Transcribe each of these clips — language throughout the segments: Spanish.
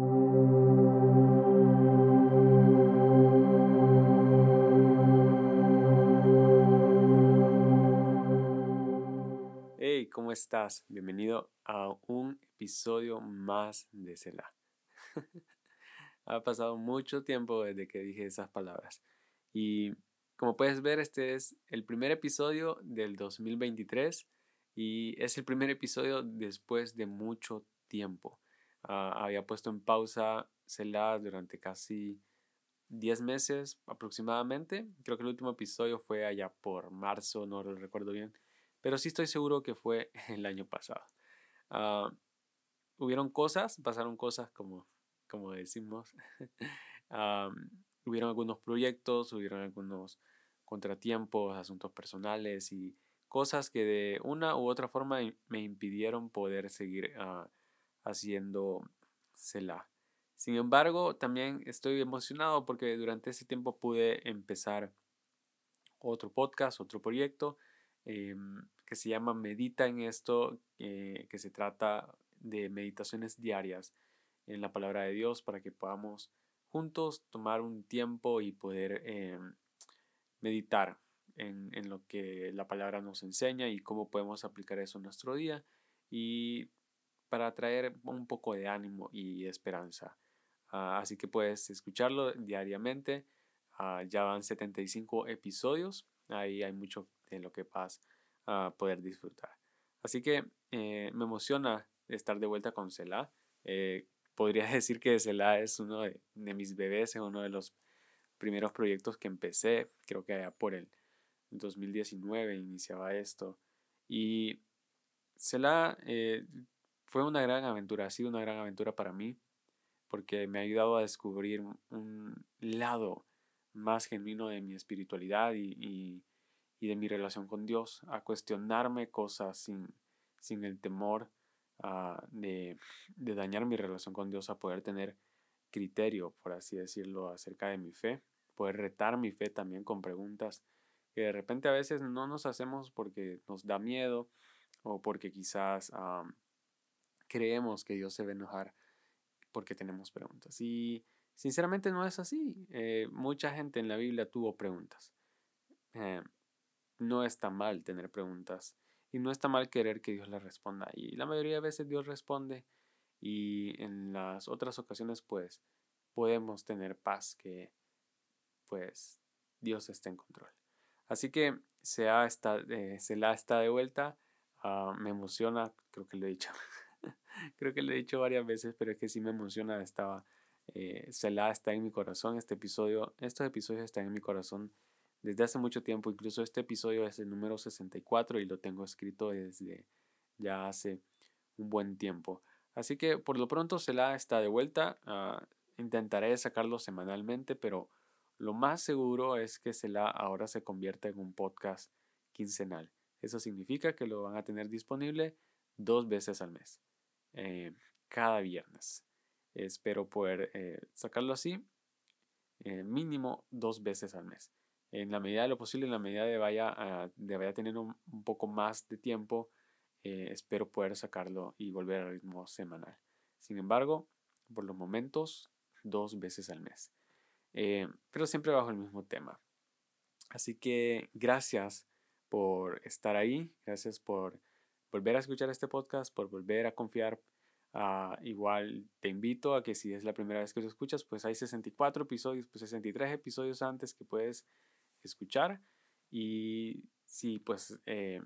Hey, ¿cómo estás? Bienvenido a un episodio más de Cela. ha pasado mucho tiempo desde que dije esas palabras. Y como puedes ver, este es el primer episodio del 2023 y es el primer episodio después de mucho tiempo. Ah, había puesto en pausa Cela durante casi 10 meses aproximadamente. Creo que el último episodio fue allá por marzo, no lo recuerdo bien. Pero sí estoy seguro que fue el año pasado. Ah, hubieron cosas, pasaron cosas como, como decimos. hubieron algunos proyectos, hubieron algunos contratiempos, asuntos personales y cosas que de una u otra forma me impidieron poder seguir ah, haciendo CELA. Sin embargo, también estoy emocionado porque durante ese tiempo pude empezar otro podcast, otro proyecto em, que se llama Medita en esto, eh, que se trata de meditaciones diarias en la palabra de Dios para que podamos juntos tomar un tiempo y poder em, meditar en, en, lo que la palabra nos enseña y cómo podemos aplicar eso en nuestro día y para traer un poco de ánimo y esperanza. Ah, así que puedes escucharlo diariamente. Ah, ya van 75 episodios. Ahí hay mucho de lo que vas a poder disfrutar. Así que eh, me emociona estar de vuelta con Selah. Eh, podría decir que Selah es uno de, mis bebés, es uno de los primeros proyectos que empecé. Creo que allá por el 2019 iniciaba esto. Y Selah eh, fue una gran aventura, ha sido una gran aventura para mí, porque me ha ayudado a descubrir un lado más genuino de mi espiritualidad y, de mi relación con Dios, a cuestionarme cosas sin, sin el temor ah, de, de dañar mi relación con Dios, a poder tener criterio, por así decirlo, acerca de mi fe, poder retar mi fe también con preguntas que de repente a veces no nos hacemos porque nos da miedo o porque quizás creemos que Dios se va enojar porque tenemos preguntas. Y sinceramente no es así. Eh, mucha gente en la Biblia tuvo preguntas. Eh, no está mal tener preguntas y no está mal querer que Dios les responda. Y la mayoría de veces Dios responde y en las otras ocasiones pues podemos tener paz que pues Dios está en control. Así que se, ha está, eh, se la está de vuelta. Ah, me emociona, creo que lo he dicho. Creo que lo he dicho varias veces, pero es que sí me emociona. Estaba, eh, Selah está en mi corazón. Este episodio, estos episodios están en mi corazón desde hace mucho tiempo. Incluso este episodio es el número 64 y lo tengo escrito desde ya hace un buen tiempo. Así que por lo pronto Selah está de vuelta. Ah, intentaré sacarlo semanalmente, pero lo más seguro es que Selah ahora se convierta en un podcast quincenal. Eso significa que lo van a tener disponible dos veces al mes. Eh, cada viernes. Espero poder eh, sacarlo así, eh, mínimo dos veces al mes. En la medida de lo posible, en la medida de vaya, de vaya teniendo un, un, poco más de tiempo, espero poder sacarlo y volver al ritmo semanal. Sin embargo, por los momentos, dos veces al mes. pero siempre bajo el mismo tema. Así que gracias por estar ahí, gracias por volver a escuchar este podcast, por volver a confiar. Ah, igual te invito a que si es la primera vez que lo escuchas, pues hay 64 episodios, pues 63 episodios antes que puedes escuchar. Y si pues eh,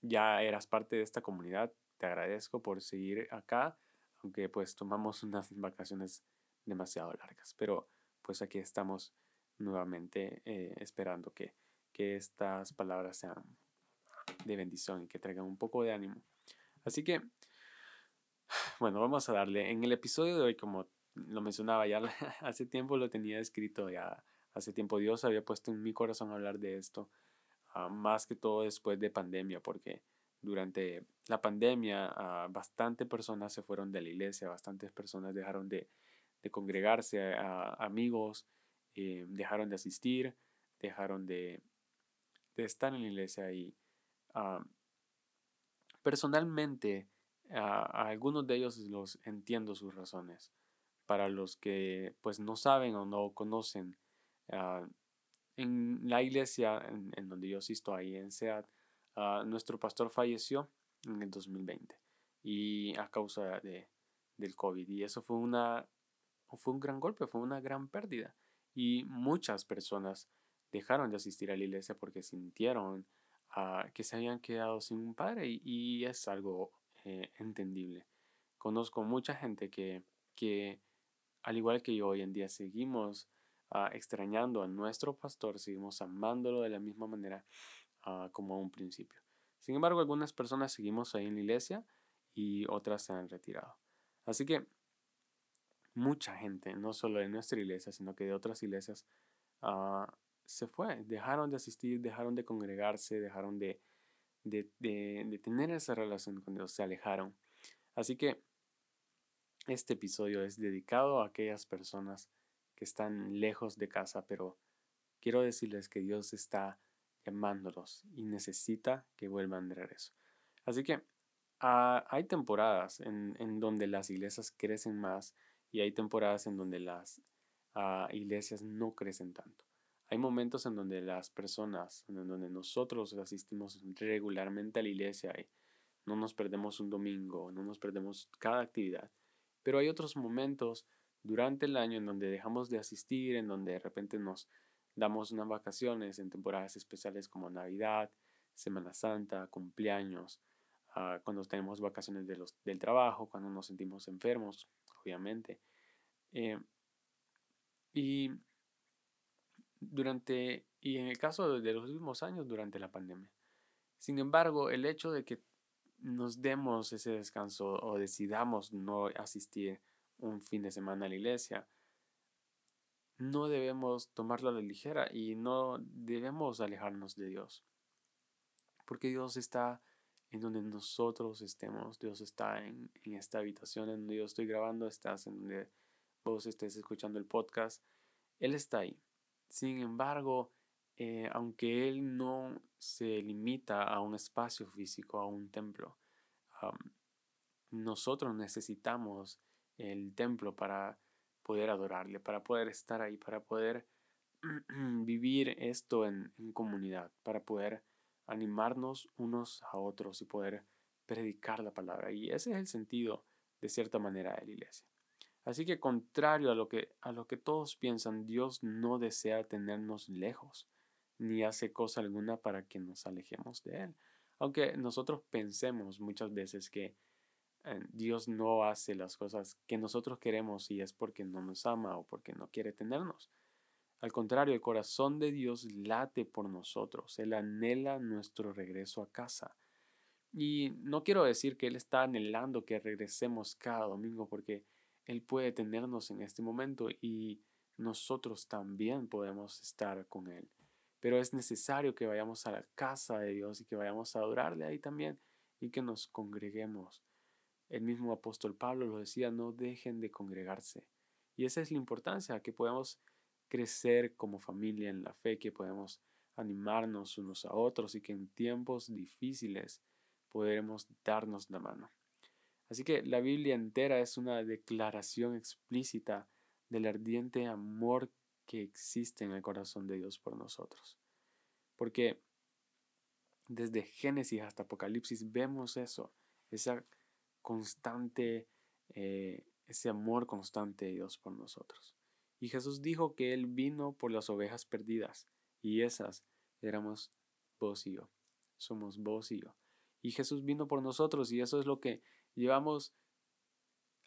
ya eras parte de esta comunidad, te agradezco por seguir acá, aunque pues tomamos unas vacaciones demasiado largas. Pero pues aquí estamos nuevamente eh, esperando que, que estas palabras sean de bendición y que traigan un poco de ánimo. Así que, bueno, vamos a darle. En el episodio de hoy, como lo mencionaba ya hace tiempo, lo tenía escrito ya. Hace tiempo Dios había puesto en mi corazón hablar de esto, ah, más que todo después de pandemia, porque durante la pandemia uh, bastantes personas se fueron de la iglesia, bastantes personas dejaron de, congregarse, amigos eh, dejaron de asistir, dejaron de, de estar en la iglesia y Ah, personalmente, a algunos de ellos los entiendo sus razones. para los que pues no saben o no conocen, ah, en la iglesia en, donde yo asisto ahí en SEAT, ah, nuestro pastor falleció en el 2020 y a causa de, del COVID. Y eso fue, una, fue un gran golpe, fue una gran pérdida. Y muchas personas dejaron de asistir a la iglesia porque sintieron ah, que se habían quedado sin un padre y, es algo eh, entendible. Conozco mucha gente que, que, al igual que yo hoy en día, seguimos ah, extrañando a nuestro pastor, seguimos amándolo de la misma manera uh, como a un principio. Sin embargo, algunas personas seguimos ahí en la iglesia y otras se han retirado. Así que mucha gente, no solo de nuestra iglesia, sino que de otras iglesias, uh, se fue, dejaron de asistir, dejaron de congregarse, dejaron de, de, de, tener esa relación con Dios, se alejaron. Así que este episodio es dedicado a aquellas personas que están lejos de casa, pero quiero decirles que Dios está llamándolos y necesita que vuelvan de regreso. Así que ah, hay temporadas en, en, donde las iglesias crecen más y hay temporadas en donde las ah, iglesias no crecen tanto. Hay momentos en donde las personas, en donde nosotros asistimos regularmente a la iglesia y no nos perdemos un domingo, no nos perdemos cada actividad, pero hay otros momentos durante el año en donde dejamos de asistir, en donde de repente nos damos unas vacaciones en temporadas especiales como Navidad, Semana Santa, cumpleaños, ah, cuando tenemos vacaciones de los, del trabajo, cuando nos sentimos enfermos, obviamente. Eh, y durante, y en el caso de los últimos años, durante la pandemia. Sin embargo, el hecho de que nos demos ese descanso o decidamos no asistir un fin de semana a la iglesia, no debemos tomarlo a la ligera y no debemos alejarnos de Dios. Porque Dios está en donde nosotros estemos. Dios está en, en esta habitación en donde yo estoy grabando, estás en donde vos estés escuchando el podcast. Él está ahí. Sin embargo, eh, aunque Él no se limita a un espacio físico, a un templo, nosotros necesitamos el templo para poder adorarle, para poder estar ahí, para poder vivir esto en, en, comunidad, para poder animarnos unos a otros y poder predicar la palabra. Y ese es el sentido, de cierta manera, de la iglesia. Así que contrario a lo que, a lo que todos piensan, Dios no desea tenernos lejos, ni hace cosa alguna para que nos alejemos de Él. Aunque nosotros pensemos muchas veces que eh, Dios no hace las cosas que nosotros queremos y es porque no nos ama o porque no quiere tenernos. Al contrario, el corazón de Dios late por nosotros, Él anhela nuestro regreso a casa. Y no quiero decir que Él está anhelando que regresemos cada domingo, porque él puede tenernos en este momento y nosotros también podemos estar con Él. Pero es necesario que vayamos a la casa de Dios y que vayamos a adorarle ahí también y que nos congreguemos. El mismo apóstol Pablo lo decía, no dejen de congregarse. Y esa es la importancia, que podamos crecer como familia en la fe, que podemos animarnos unos a otros y que en tiempos difíciles podremos darnos la mano. Así que la Biblia entera es una declaración explícita del ardiente amor que existe en el corazón de Dios por nosotros. Porque desde Génesis hasta Apocalipsis vemos eso, esa constante, eh, ese amor constante de Dios por nosotros. Y Jesús dijo que Él vino por las ovejas perdidas, y esas éramos vos y yo, somos vos y yo. Y Jesús vino por nosotros, y eso es lo que Llevamos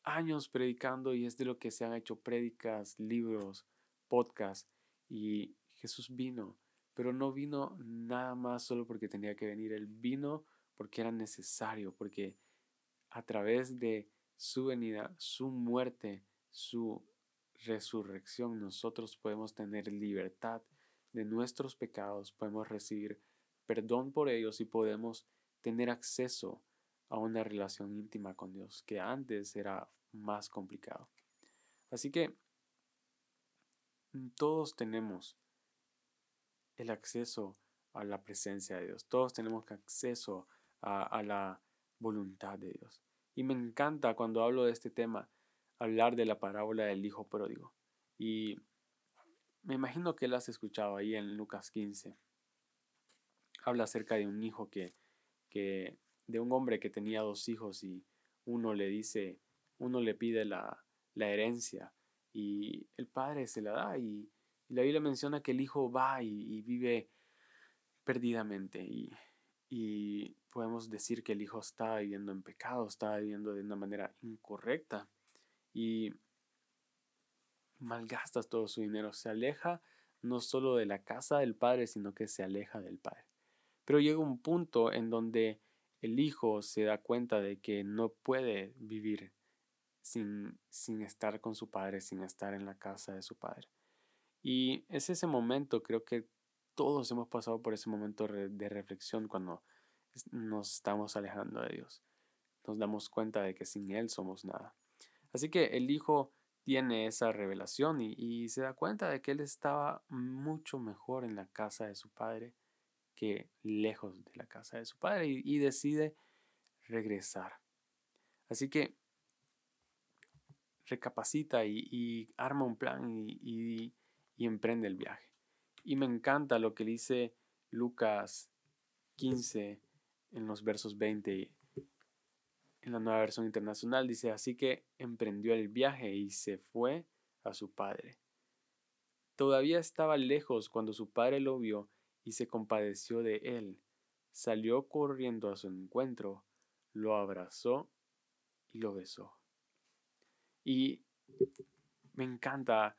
años predicando y es de lo que se han hecho prédicas, libros, podcasts y Jesús vino, pero no vino nada más solo porque tenía que venir, él vino porque era necesario, porque a través de su venida, su muerte, su resurrección, nosotros podemos tener libertad de nuestros pecados, podemos recibir perdón por ellos y podemos tener acceso a una relación íntima con Dios que antes era más complicado. Así que mm, todos tenemos el acceso a la presencia de Dios, todos tenemos acceso a, la voluntad de Dios. Y me encanta cuando hablo de este tema, hablar de la parábola del hijo pródigo. Y me imagino que la has escuchado ahí en Lucas 15. Habla acerca de un hijo que, que, de un hombre que tenía dos hijos y uno le dice, uno le pide la, la herencia y el padre se la da y, la Biblia menciona que el hijo va y, vive perdidamente y, y, podemos decir que el hijo está viviendo en pecado, está viviendo de una manera incorrecta y malgastas todo su dinero, se aleja no solo de la casa del padre, sino que se aleja del padre. Pero llega un punto en donde el hijo se da cuenta de que no puede vivir sin, sin estar con su padre, sin estar en la casa de su padre. Y es ese momento, creo que todos hemos pasado por ese momento de reflexión cuando nos estamos alejando de Dios. Nos damos cuenta de que sin Él somos nada. Así que el hijo tiene esa revelación y, se da cuenta de que él estaba mucho mejor en la casa de su padre que lejos de la casa de su padre y, decide regresar. Así que recapacita y, arma un plan y, emprende el viaje. Y me encanta lo que dice Lucas 15 en los versos 20 en la nueva versión internacional. Dice, así que emprendió el viaje y se fue a su padre. Todavía estaba lejos cuando su padre lo vio y se compadeció de él. Salió corriendo a su encuentro, lo abrazó y lo besó. Y me encanta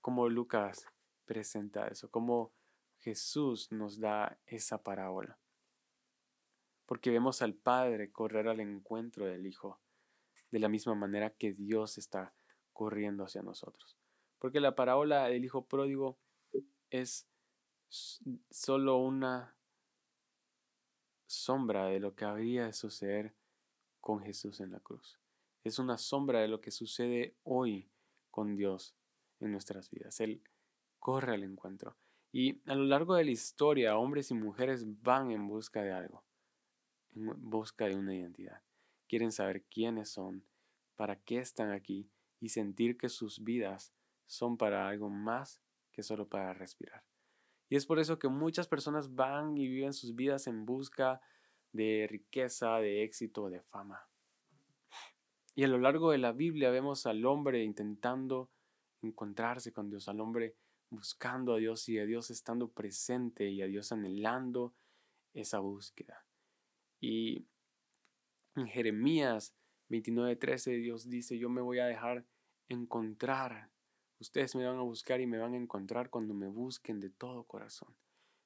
cómo Lucas presenta eso, cómo Jesús nos da esa parábola. Porque vemos al Padre correr al encuentro del Hijo, de la misma manera que Dios está corriendo hacia nosotros. Porque la parábola del Hijo pródigo es solo una sombra de lo que habría de suceder con Jesús en la cruz es una sombra de lo que sucede hoy con Dios en nuestras vidas. Él corre al encuentro. Y a lo largo de la historia, hombres y mujeres van en busca de algo, en busca de una identidad. Quieren saber quiénes son, para qué están aquí y sentir que sus vidas son para algo más que solo para respirar. Y es por eso que muchas personas van y viven sus vidas en busca de riqueza, de éxito, de fama. Y a lo largo de la Biblia vemos al hombre intentando encontrarse con Dios, al hombre buscando a Dios y a Dios estando presente y a Dios anhelando esa búsqueda. Y en Jeremías 29:13 Dios dice, yo me voy a dejar encontrar. Ustedes me van a buscar y me van a encontrar cuando me busquen de todo corazón.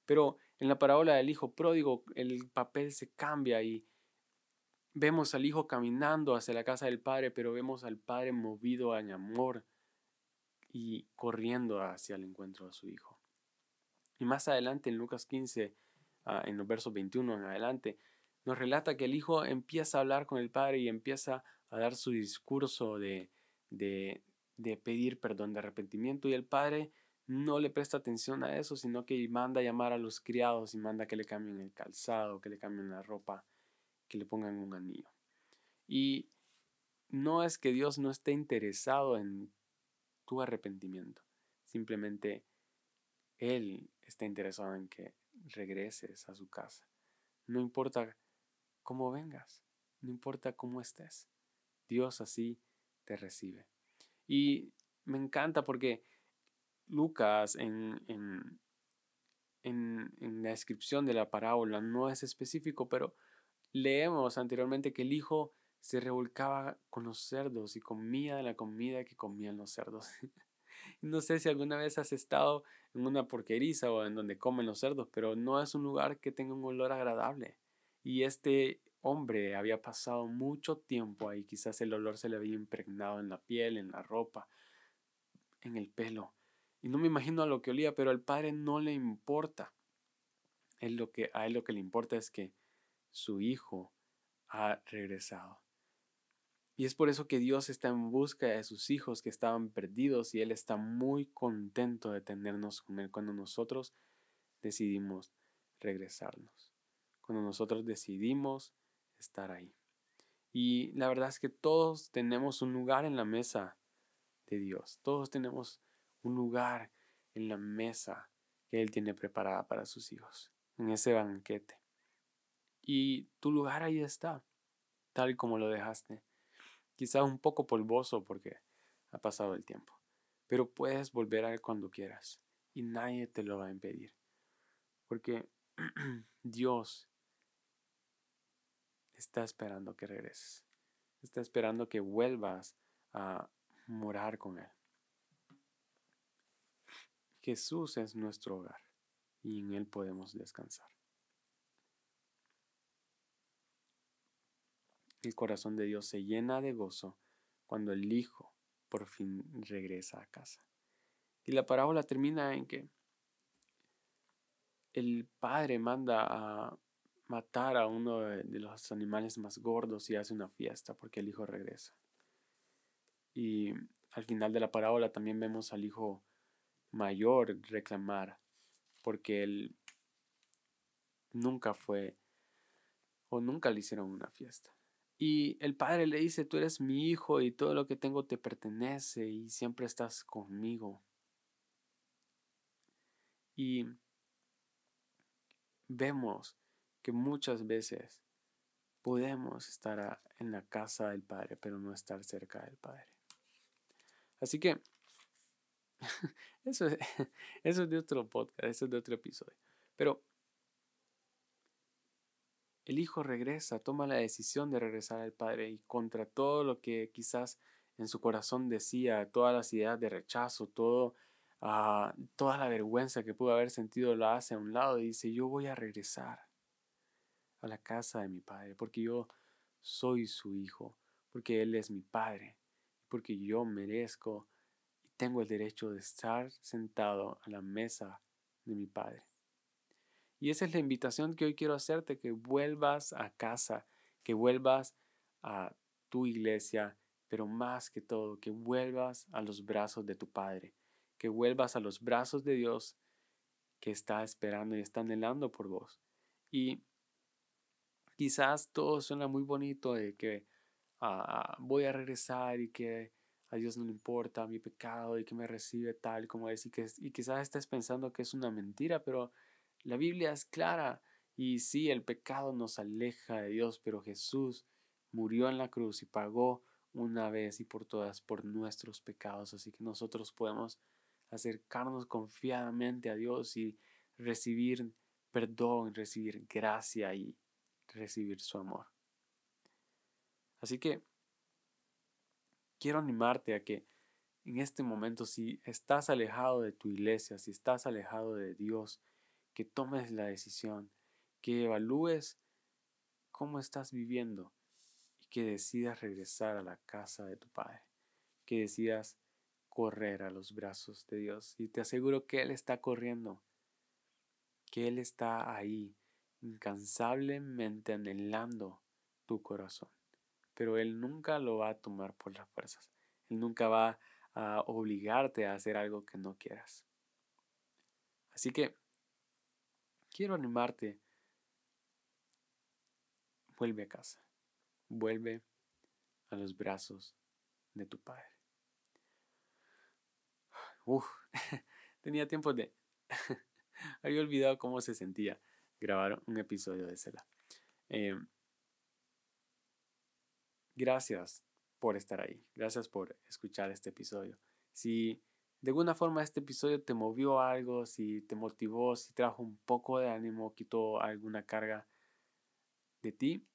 Pero en la parábola del hijo pródigo el papel se cambia y Vemos al hijo caminando hacia la casa del padre, pero vemos al padre movido en amor y corriendo hacia el encuentro de su hijo. Y más adelante en Lucas 15, ah, en los versos 21 en adelante, nos relata que el hijo empieza a hablar con el padre y empieza a dar su discurso de, de, de pedir perdón, de arrepentimiento, y el padre no le presta atención a eso, sino que manda a llamar a los criados y manda que le cambien el calzado, que le cambien la ropa que le pongan un anillo. Y no es que Dios no esté interesado en tu arrepentimiento, simplemente Él está interesado en que regreses a su casa. No importa cómo vengas, no importa cómo estés, Dios así te recibe. Y me encanta porque Lucas en, en, en, en la descripción de la parábola no es específico, pero Leemos anteriormente que el hijo se revolcaba con los cerdos y comía de la comida que comían los cerdos. no sé si alguna vez has estado en una porqueriza o en donde comen los cerdos, pero no es un lugar que tenga un olor agradable. Y este hombre había pasado mucho tiempo ahí, quizás el olor se le había impregnado en la piel, en la ropa, en el pelo. Y no me imagino a lo que olía, pero al padre no le importa. Él lo que, a él lo que le importa es que su Hijo ha regresado. Y es por eso que Dios está en busca de sus hijos que estaban perdidos y Él está muy contento de tenernos con Él cuando nosotros decidimos regresarnos, cuando nosotros decidimos estar ahí. Y la verdad es que todos tenemos un lugar en la mesa de Dios. Todos tenemos un lugar en la mesa que Él tiene preparada para sus hijos, en ese banquete. Y tu lugar ahí está, tal como lo dejaste. Quizá un poco polvoso porque ha pasado el tiempo, pero puedes volver a él cuando quieras y nadie te lo va a impedir. Porque Dios está esperando que regreses. Está esperando que vuelvas a morar con Él. Jesús es nuestro hogar y en Él podemos descansar. El corazón de Dios se llena de gozo cuando el Hijo por fin regresa a casa. Y la parábola termina en que el padre manda a matar a uno de los animales más gordos y hace una fiesta porque el hijo regresa. Y al final de la parábola también vemos al hijo mayor reclamar porque él nunca fue o nunca le hicieron una fiesta. Y el padre le dice, tú eres mi hijo y todo lo que tengo te pertenece y siempre estás conmigo. Y vemos que muchas veces podemos estar en la casa del Padre, pero no estar cerca del Padre. Así que eso, es de otro podcast, eso es de otro episodio. Pero el hijo regresa, toma la decisión de regresar al Padre y contra todo lo que quizás en su corazón decía, todas las ideas de rechazo, todo toda la vergüenza que pudo haber sentido la hace a un lado y dice, yo voy a regresar a la casa de mi padre, porque yo soy su hijo, porque él es mi padre, porque yo merezco y tengo el derecho de estar sentado a la mesa de mi padre. Y esa es la invitación que hoy quiero hacerte, que vuelvas a casa, que vuelvas a tu iglesia, pero más que todo, que vuelvas a los brazos de tu Padre, que vuelvas a los brazos de Dios que está esperando y está anhelando por vos. Y quizás todo suena muy bonito de que ah, voy a regresar y que a Dios no le importa mi pecado y que me recibe tal como es y, que, y quizás estés pensando que es una mentira, pero la Biblia es clara y sí, el pecado nos aleja de Dios, pero Jesús murió en la cruz y pagó una vez y por todas por nuestros pecados, así que nosotros podemos acercarnos confiadamente a Dios y recibir perdón, recibir gracia y recibir su amor. Así que quiero animarte a que en este momento, si estás alejado de tu iglesia, si estás alejado de Dios, que tomes la decisión, que evalúes cómo estás viviendo y que decidas regresar a la casa de tu Padre, que decidas correr a los brazos de Dios. Y te aseguro que Él está corriendo, que Él está ahí, incansablemente anhelando tu corazón. Pero Él nunca lo va a tomar por las fuerzas. Él nunca va a obligarte a hacer algo que no quieras. Así que quiero animarte. Vuelve a casa. Vuelve a los brazos de tu Padre. Uf, tenía tiempo de... Había olvidado cómo se sentía grabar un episodio de Cela. Em, gracias por estar ahí. Gracias por escuchar este episodio. Si de alguna forma este episodio te movió algo, si te motivó, si trajo un poco de ánimo, quitó alguna carga de ti,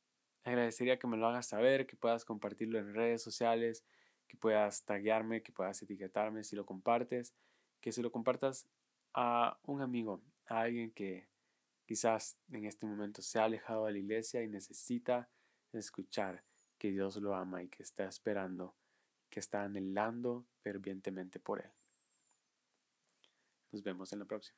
agradecería que me lo hagas saber, que puedas compartirlo en redes sociales, que puedas taguearme, que puedas etiquetarme si lo compartes, que si lo compartas a un amigo, a alguien que quizás en este momento se ha alejado de la iglesia y necesita escuchar que Dios lo ama y que está esperando, que está anhelando fervientemente por Él. Nos vemos en la próxima.